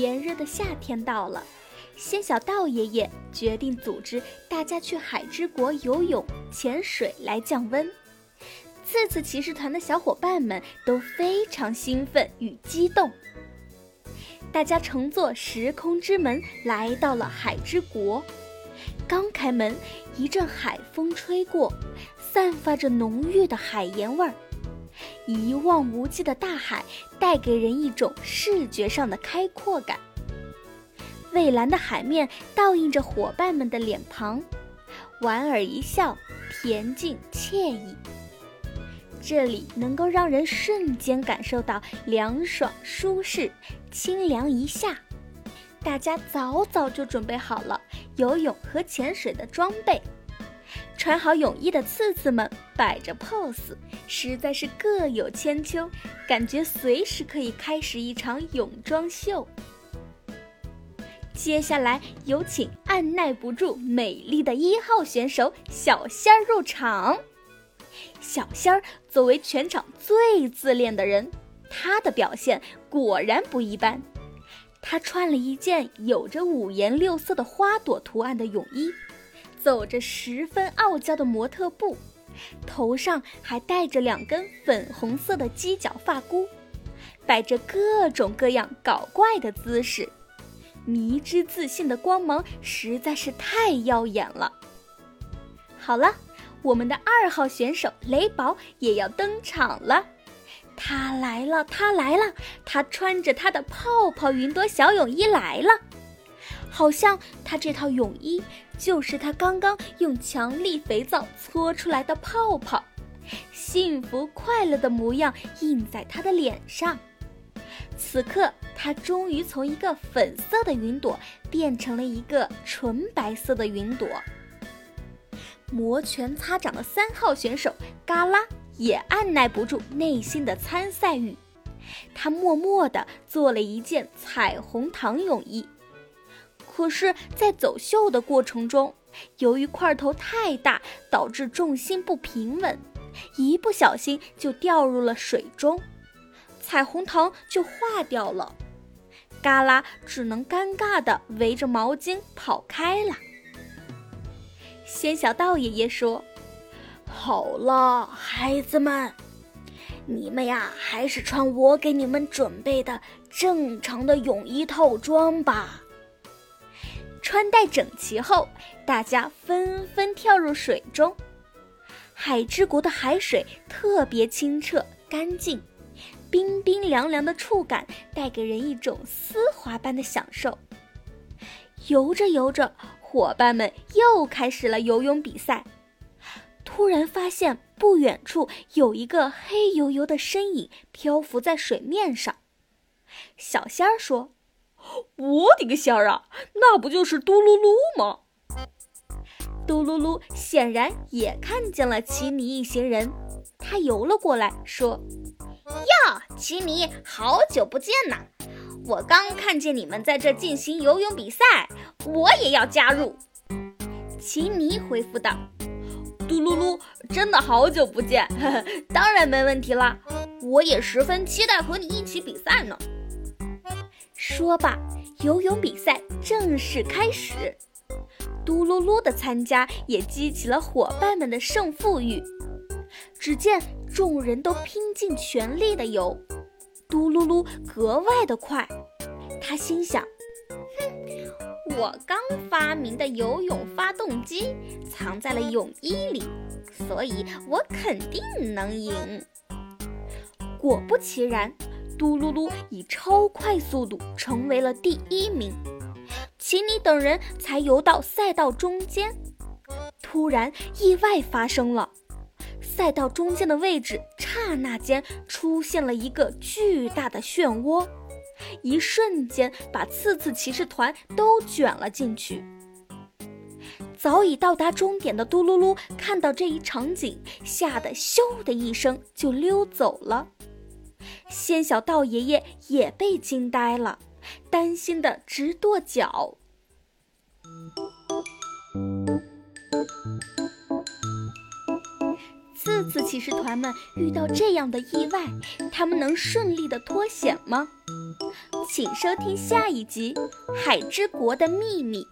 炎热的夏天到了，仙小道爷爷决定组织大家去海之国游泳、潜水来降温。次次骑士团的小伙伴们都非常兴奋与激动。大家乘坐时空之门来到了海之国，刚开门，一阵海风吹过，散发着浓郁的海盐味儿。一望无际的大海带给人一种视觉上的开阔感。蔚蓝的海面倒映着伙伴们的脸庞，莞尔一笑，恬静惬意。这里能够让人瞬间感受到凉爽舒适、清凉一夏。大家早早就准备好了游泳和潜水的装备。穿好泳衣的次次们摆着 pose，实在是各有千秋，感觉随时可以开始一场泳装秀。接下来有请按耐不住美丽的一号选手小仙儿入场。小仙儿作为全场最自恋的人，她的表现果然不一般。她穿了一件有着五颜六色的花朵图案的泳衣。走着十分傲娇的模特步，头上还戴着两根粉红色的犄角发箍，摆着各种各样搞怪的姿势，迷之自信的光芒实在是太耀眼了。好了，我们的二号选手雷宝也要登场了，他来了，他来了，他穿着他的泡泡云朵小泳衣来了。好像他这套泳衣就是他刚刚用强力肥皂搓出来的泡泡，幸福快乐的模样印在他的脸上。此刻，他终于从一个粉色的云朵变成了一个纯白色的云朵。摩拳擦掌的三号选手嘎啦也按耐不住内心的参赛欲，他默默地做了一件彩虹糖泳衣。可是，在走秀的过程中，由于块头太大，导致重心不平稳，一不小心就掉入了水中，彩虹糖就化掉了。嘎啦只能尴尬地围着毛巾跑开了。仙小道爷爷说：“好了，孩子们，你们呀，还是穿我给你们准备的正常的泳衣套装吧。”穿戴整齐后，大家纷纷跳入水中。海之国的海水特别清澈干净，冰冰凉凉的触感带给人一种丝滑般的享受。游着游着，伙伴们又开始了游泳比赛。突然发现不远处有一个黑油油的身影漂浮在水面上。小仙儿说。我的个仙儿啊，那不就是嘟噜噜吗？嘟噜噜显然也看见了奇尼一行人，他游了过来，说：“哟，奇尼，好久不见呐！我刚看见你们在这进行游泳比赛，我也要加入。”奇尼回复道：“嘟噜噜，真的好久不见，呵呵，当然没问题啦！我也十分期待和你一起比赛呢。”说罢，游泳比赛正式开始。嘟噜噜的参加也激起了伙伴们的胜负欲。只见众人都拼尽全力的游，嘟噜噜格外的快。他心想：“哼，我刚发明的游泳发动机藏在了泳衣里，所以我肯定能赢。”果不其然。嘟噜噜以超快速度成为了第一名，奇尼等人才游到赛道中间。突然，意外发生了，赛道中间的位置刹那间出现了一个巨大的漩涡，一瞬间把次次骑士团都卷了进去。早已到达终点的嘟噜噜看到这一场景，吓得咻的一声就溜走了。仙小道爷爷也被惊呆了，担心的直跺脚。次次骑士团们遇到这样的意外，他们能顺利的脱险吗？请收听下一集《海之国的秘密》。